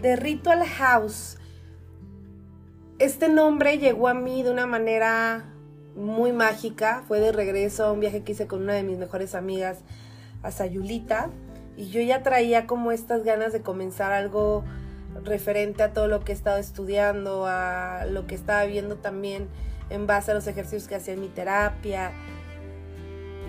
de Ritual House. Este nombre llegó a mí de una manera muy mágica. Fue de regreso a un viaje que hice con una de mis mejores amigas a Sayulita. Y yo ya traía como estas ganas de comenzar algo referente a todo lo que he estado estudiando, a lo que estaba viendo también en base a los ejercicios que hacía en mi terapia.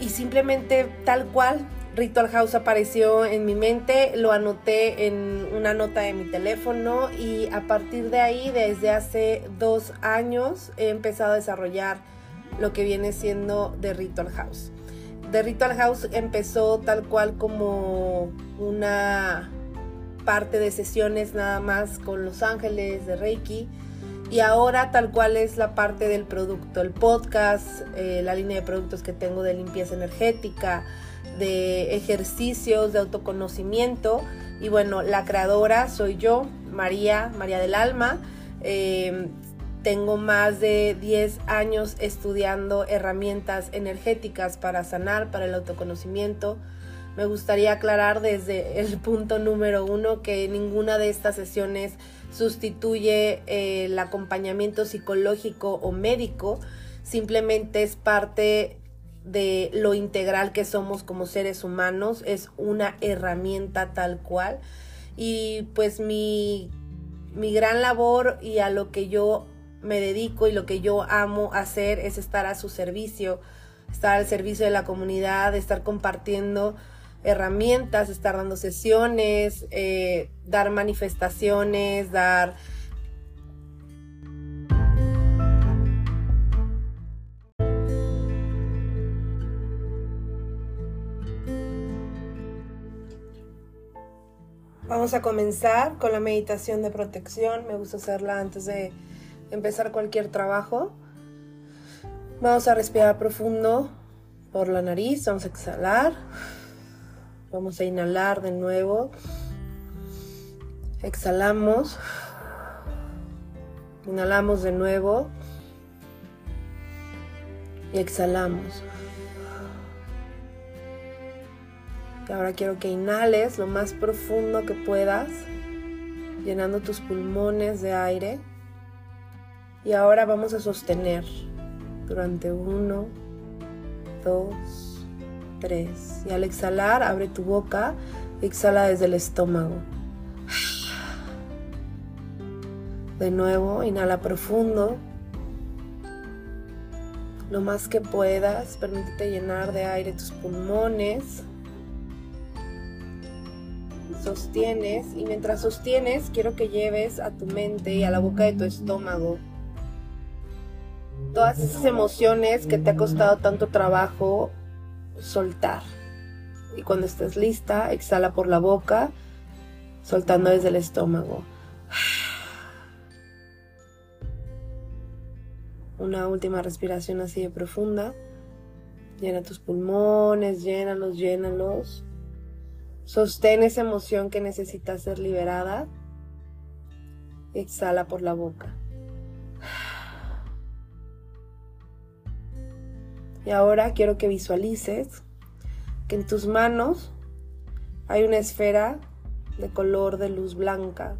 Y simplemente tal cual, Ritual House apareció en mi mente, lo anoté en una nota de mi teléfono y a partir de ahí, desde hace dos años, he empezado a desarrollar lo que viene siendo The Ritual House. The Ritual House empezó tal cual como una parte de sesiones nada más con Los Ángeles de Reiki y ahora tal cual es la parte del producto, el podcast, eh, la línea de productos que tengo de limpieza energética, de ejercicios, de autoconocimiento. Y bueno, la creadora soy yo, María, María del Alma. Em, tengo más de 10 años estudiando herramientas energéticas para sanar, para el autoconocimiento. Me gustaría aclarar desde el punto número uno que ninguna de estas sesiones sustituye eh, el acompañamiento psicológico o médico, simplemente es parte de lo integral que somos como seres humanos, es una herramienta tal cual. Y pues mi, mi gran labor y a lo que yo me dedico y lo que yo amo hacer es estar a su servicio, estar al servicio de la comunidad, estar compartiendo herramientas, estar dando sesiones, eh, dar manifestaciones, dar Vamos a comenzar con la meditación de protección. Me gusta hacerla antes de empezar cualquier trabajo. Vamos a respirar profundo por la nariz. Vamos a exhalar. Vamos a inhalar de nuevo. Exhalamos. Inhalamos de nuevo. Y exhalamos. Ahora quiero que inhales lo más profundo que puedas, llenando tus pulmones de aire. Y ahora vamos a sostener durante uno, dos, tres. Y al exhalar, abre tu boca, exhala desde el estómago. De nuevo, inhala profundo. Lo más que puedas, permítete llenar de aire tus pulmones sostienes y mientras sostienes quiero que lleves a tu mente y a la boca de tu estómago todas esas emociones que te ha costado tanto trabajo soltar. Y cuando estés lista, exhala por la boca, soltando desde el estómago. Una última respiración así de profunda. Llena tus pulmones, llénalos, llénalos. Sostén esa emoción que necesita ser liberada. Exhala por la boca. Y ahora quiero que visualices que en tus manos hay una esfera de color de luz blanca.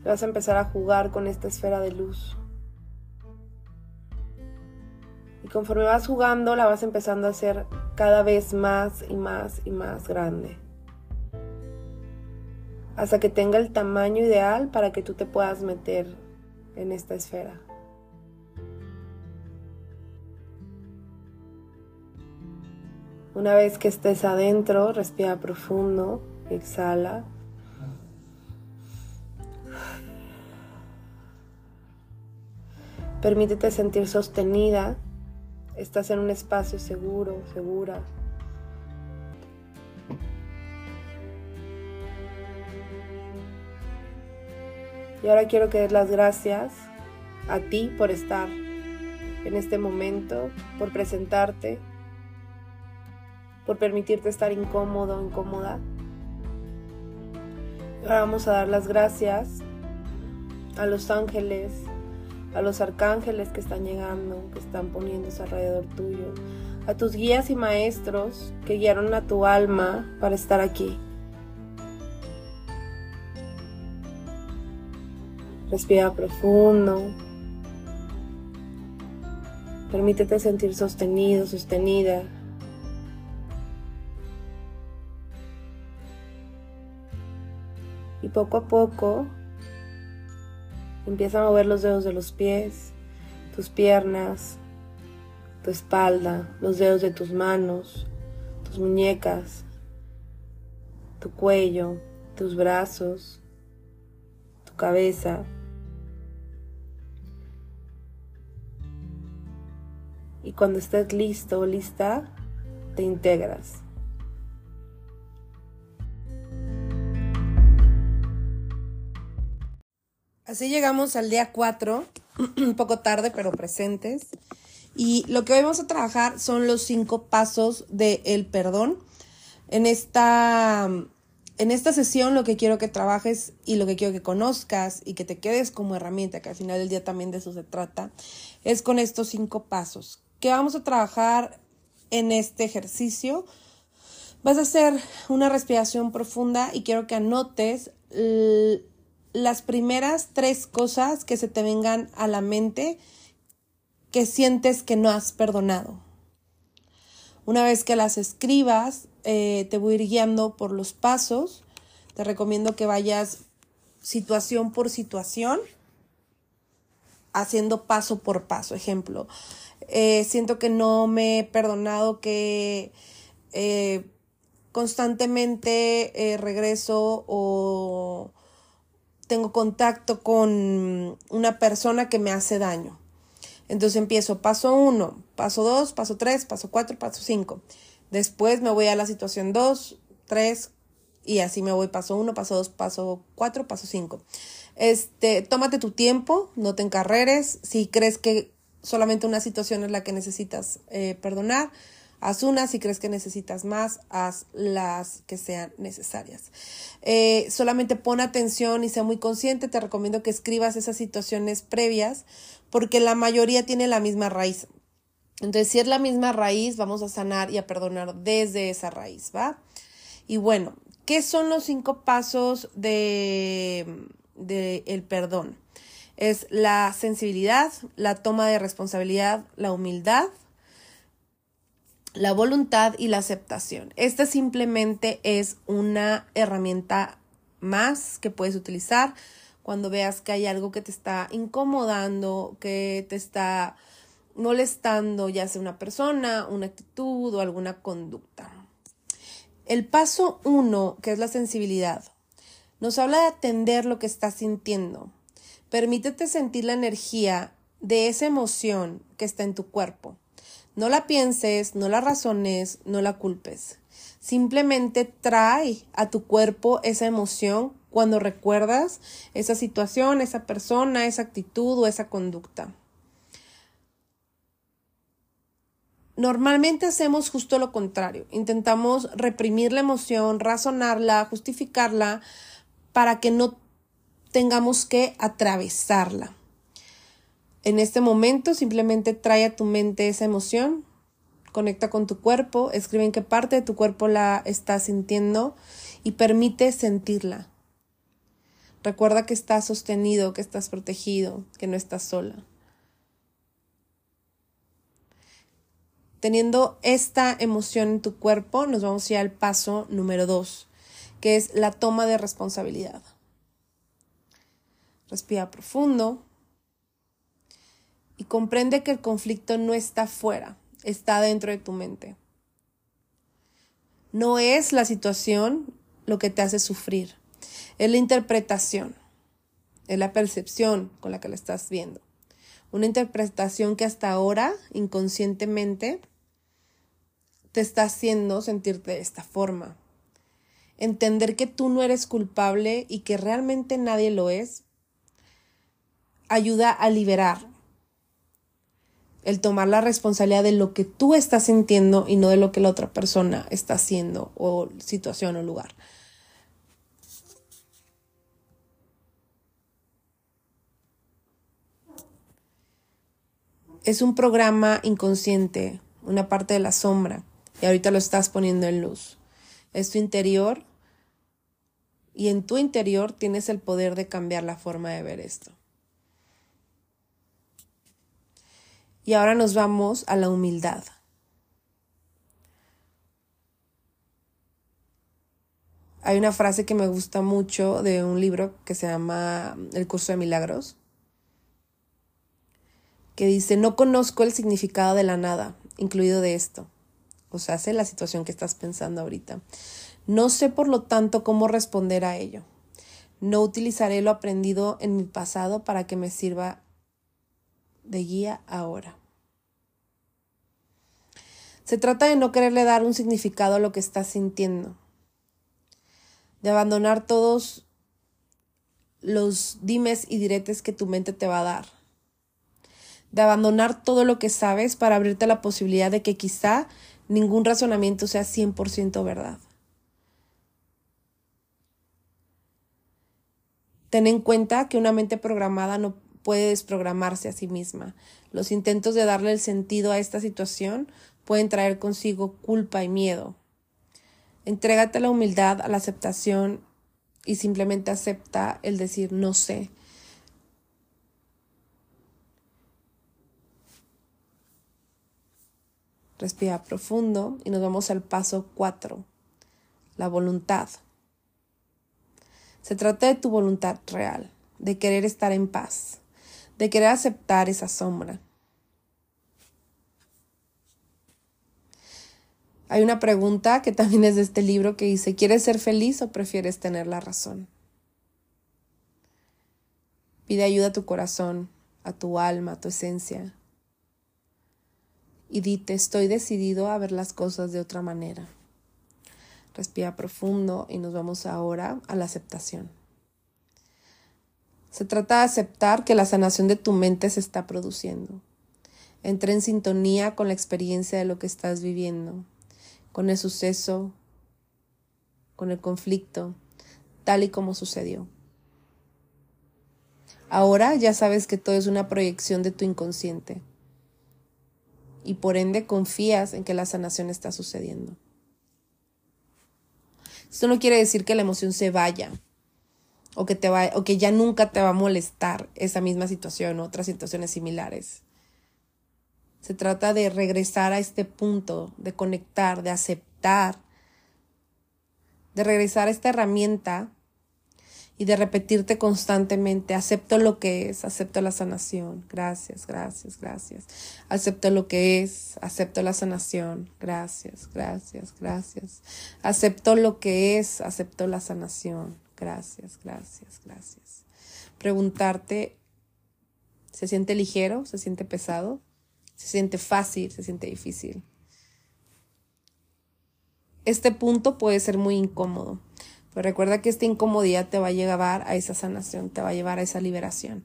Y vas a empezar a jugar con esta esfera de luz. Y conforme vas jugando, la vas empezando a hacer cada vez más y más y más grande. Hasta que tenga el tamaño ideal para que tú te puedas meter en esta esfera. Una vez que estés adentro, respira profundo, exhala. Permítete sentir sostenida estás en un espacio seguro, segura. Y ahora quiero que des las gracias a ti por estar en este momento, por presentarte, por permitirte estar incómodo, incómoda. Ahora vamos a dar las gracias a los ángeles, a los arcángeles que están llegando, que están poniéndose alrededor tuyo, a tus guías y maestros que guiaron a tu alma para estar aquí. Respira profundo. Permítete sentir sostenido, sostenida. Y poco a poco empieza a mover los dedos de los pies, tus piernas, tu espalda, los dedos de tus manos, tus muñecas, tu cuello, tus brazos, tu cabeza. Y cuando estés listo o lista, te integras. Así llegamos al día 4, un poco tarde, pero presentes. Y lo que hoy vamos a trabajar son los cinco pasos del perdón. En esta, en esta sesión lo que quiero que trabajes y lo que quiero que conozcas y que te quedes como herramienta, que al final del día también de eso se trata, es con estos cinco pasos. ¿Qué vamos a trabajar en este ejercicio? Vas a hacer una respiración profunda y quiero que anotes las primeras tres cosas que se te vengan a la mente que sientes que no has perdonado. Una vez que las escribas, eh, te voy a ir guiando por los pasos. Te recomiendo que vayas situación por situación, haciendo paso por paso. Ejemplo, eh, siento que no me he perdonado que eh, constantemente regreso o tengo contacto con una persona que me hace daño. Entonces empiezo paso 1, paso 2, paso 3, paso 4, paso 5. Después me voy a la situación 2, 3 y así me voy paso 1, paso 2, paso 4, paso 5. Este, tómate tu tiempo, no te encarreres. Si crees que solamente una situación es la que necesitas eh, perdonar, Haz una, si crees que necesitas más, haz las que sean necesarias. Eh, solamente pon atención y sea muy consciente. Te recomiendo que escribas esas situaciones previas porque la mayoría tiene la misma raíz. Entonces, si es la misma raíz, vamos a sanar y a perdonar desde esa raíz, ¿va? Y bueno, ¿qué son los cinco pasos de, de el perdón? Es la sensibilidad, la toma de responsabilidad, la humildad, la voluntad y la aceptación. Esta simplemente es una herramienta más que puedes utilizar cuando veas que hay algo que te está incomodando, que te está molestando, ya sea una persona, una actitud o alguna conducta. El paso uno, que es la sensibilidad, nos habla de atender lo que estás sintiendo. Permítete sentir la energía de esa emoción que está en tu cuerpo. No la pienses, no la razones, no la culpes. Simplemente trae a tu cuerpo esa emoción cuando recuerdas esa situación, esa persona, esa actitud o esa conducta. Normalmente hacemos justo lo contrario. Intentamos reprimir la emoción, razonarla, justificarla para que no tengamos que atravesarla. En este momento simplemente trae a tu mente esa emoción, conecta con tu cuerpo, escribe en qué parte de tu cuerpo la estás sintiendo y permite sentirla. Recuerda que estás sostenido, que estás protegido, que no estás sola. Teniendo esta emoción en tu cuerpo, nos vamos a ir al paso número dos, que es la toma de responsabilidad. Respira profundo y comprende que el conflicto no está fuera, está dentro de tu mente. No es la situación lo que te hace sufrir, es la interpretación, es la percepción con la que la estás viendo. Una interpretación que hasta ahora, inconscientemente, te está haciendo sentirte de esta forma. Entender que tú no eres culpable y que realmente nadie lo es, ayuda a liberar el tomar la responsabilidad de lo que tú estás sintiendo y no de lo que la otra persona está haciendo o situación o lugar. Es un programa inconsciente, una parte de la sombra, y ahorita lo estás poniendo en luz. Es tu interior y en tu interior tienes el poder de cambiar la forma de ver esto. Y ahora nos vamos a la humildad. Hay una frase que me gusta mucho de un libro que se llama El curso de milagros, que dice, no conozco el significado de la nada, incluido de esto. O sea, sé la situación que estás pensando ahorita. No sé, por lo tanto, cómo responder a ello. No utilizaré lo aprendido en mi pasado para que me sirva de guía ahora. Se trata de no quererle dar un significado a lo que estás sintiendo, de abandonar todos los dimes y diretes que tu mente te va a dar, de abandonar todo lo que sabes para abrirte la posibilidad de que quizá ningún razonamiento sea 100% verdad. Ten en cuenta que una mente programada no puede desprogramarse a sí misma. Los intentos de darle el sentido a esta situación pueden traer consigo culpa y miedo. Entrégate a la humildad, a la aceptación y simplemente acepta el decir no sé. Respira profundo y nos vamos al paso 4, la voluntad. Se trata de tu voluntad real, de querer estar en paz, de querer aceptar esa sombra. Hay una pregunta que también es de este libro que dice, ¿quieres ser feliz o prefieres tener la razón? Pide ayuda a tu corazón, a tu alma, a tu esencia. Y dite, estoy decidido a ver las cosas de otra manera. Respira profundo y nos vamos ahora a la aceptación. Se trata de aceptar que la sanación de tu mente se está produciendo. Entra en sintonía con la experiencia de lo que estás viviendo, con el suceso, con el conflicto, tal y como sucedió. Ahora ya sabes que todo es una proyección de tu inconsciente y por ende confías en que la sanación está sucediendo. Esto no quiere decir que la emoción se vaya o que, te o que ya nunca te va a molestar esa misma situación o otras situaciones similares. Se trata de regresar a este punto, de conectar, de aceptar, de regresar a esta herramienta y de repetirte constantemente, acepto lo que es, acepto la sanación, gracias, gracias, gracias, acepto lo que es, acepto la sanación, gracias, gracias, gracias, acepto lo que es, acepto la sanación, gracias, gracias, gracias. Preguntarte, ¿se siente ligero? ¿Se siente pesado? ¿Se siente fácil? ¿Se siente difícil? Este punto puede ser muy incómodo pero recuerda que esta incomodidad te va a llevar a esa sanación, te va a llevar a esa liberación.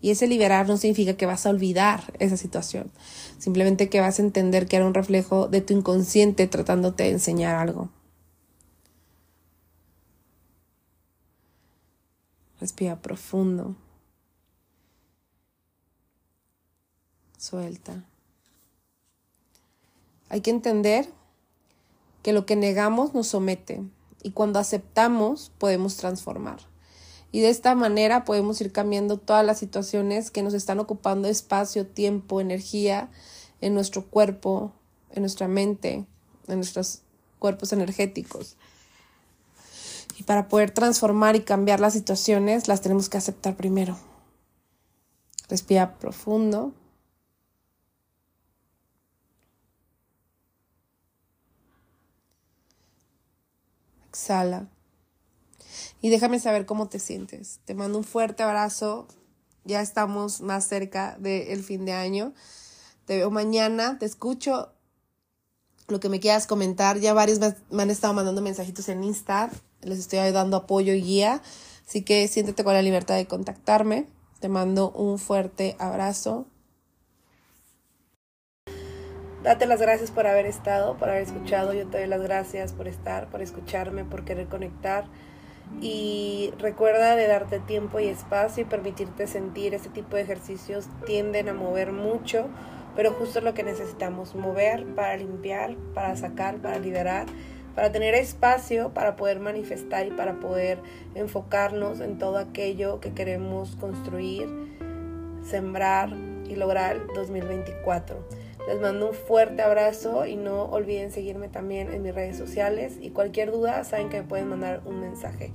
Y ese liberar no significa que vas a olvidar esa situación, simplemente que vas a entender que era un reflejo de tu inconsciente tratándote de enseñar algo. Respira profundo. Suelta. Hay que entender que lo que negamos nos somete, y cuando aceptamos podemos transformar. Y de esta manera podemos ir cambiando todas las situaciones que nos están ocupando espacio, tiempo, energía en nuestro cuerpo, en nuestra mente, en nuestros cuerpos energéticos. Y para poder transformar y cambiar las situaciones, las tenemos que aceptar primero. Respira profundo. Exhala. Y déjame saber cómo te sientes. Te mando un fuerte abrazo. Ya estamos más cerca del fin de año. Te veo mañana, te escucho. Lo que me quieras comentar. Ya varios me han estado mandando mensajitos en Insta. Les estoy dando apoyo y guía. Así que siéntete con la libertad de contactarme. Te mando un fuerte abrazo. Date las gracias por haber estado, por haber escuchado. Yo te doy las gracias por estar, por escucharme, por querer conectar. Y recuerda de darte tiempo y espacio y permitirte sentir. Este tipo de ejercicios tienden a mover mucho, pero justo lo que necesitamos, mover para limpiar, para sacar, para liberar, para tener espacio para poder manifestar y para poder enfocarnos en todo aquello que queremos construir, sembrar y lograr 2024. Les mando un fuerte abrazo y no olviden seguirme también en mis redes sociales y cualquier duda saben que me pueden mandar un mensaje.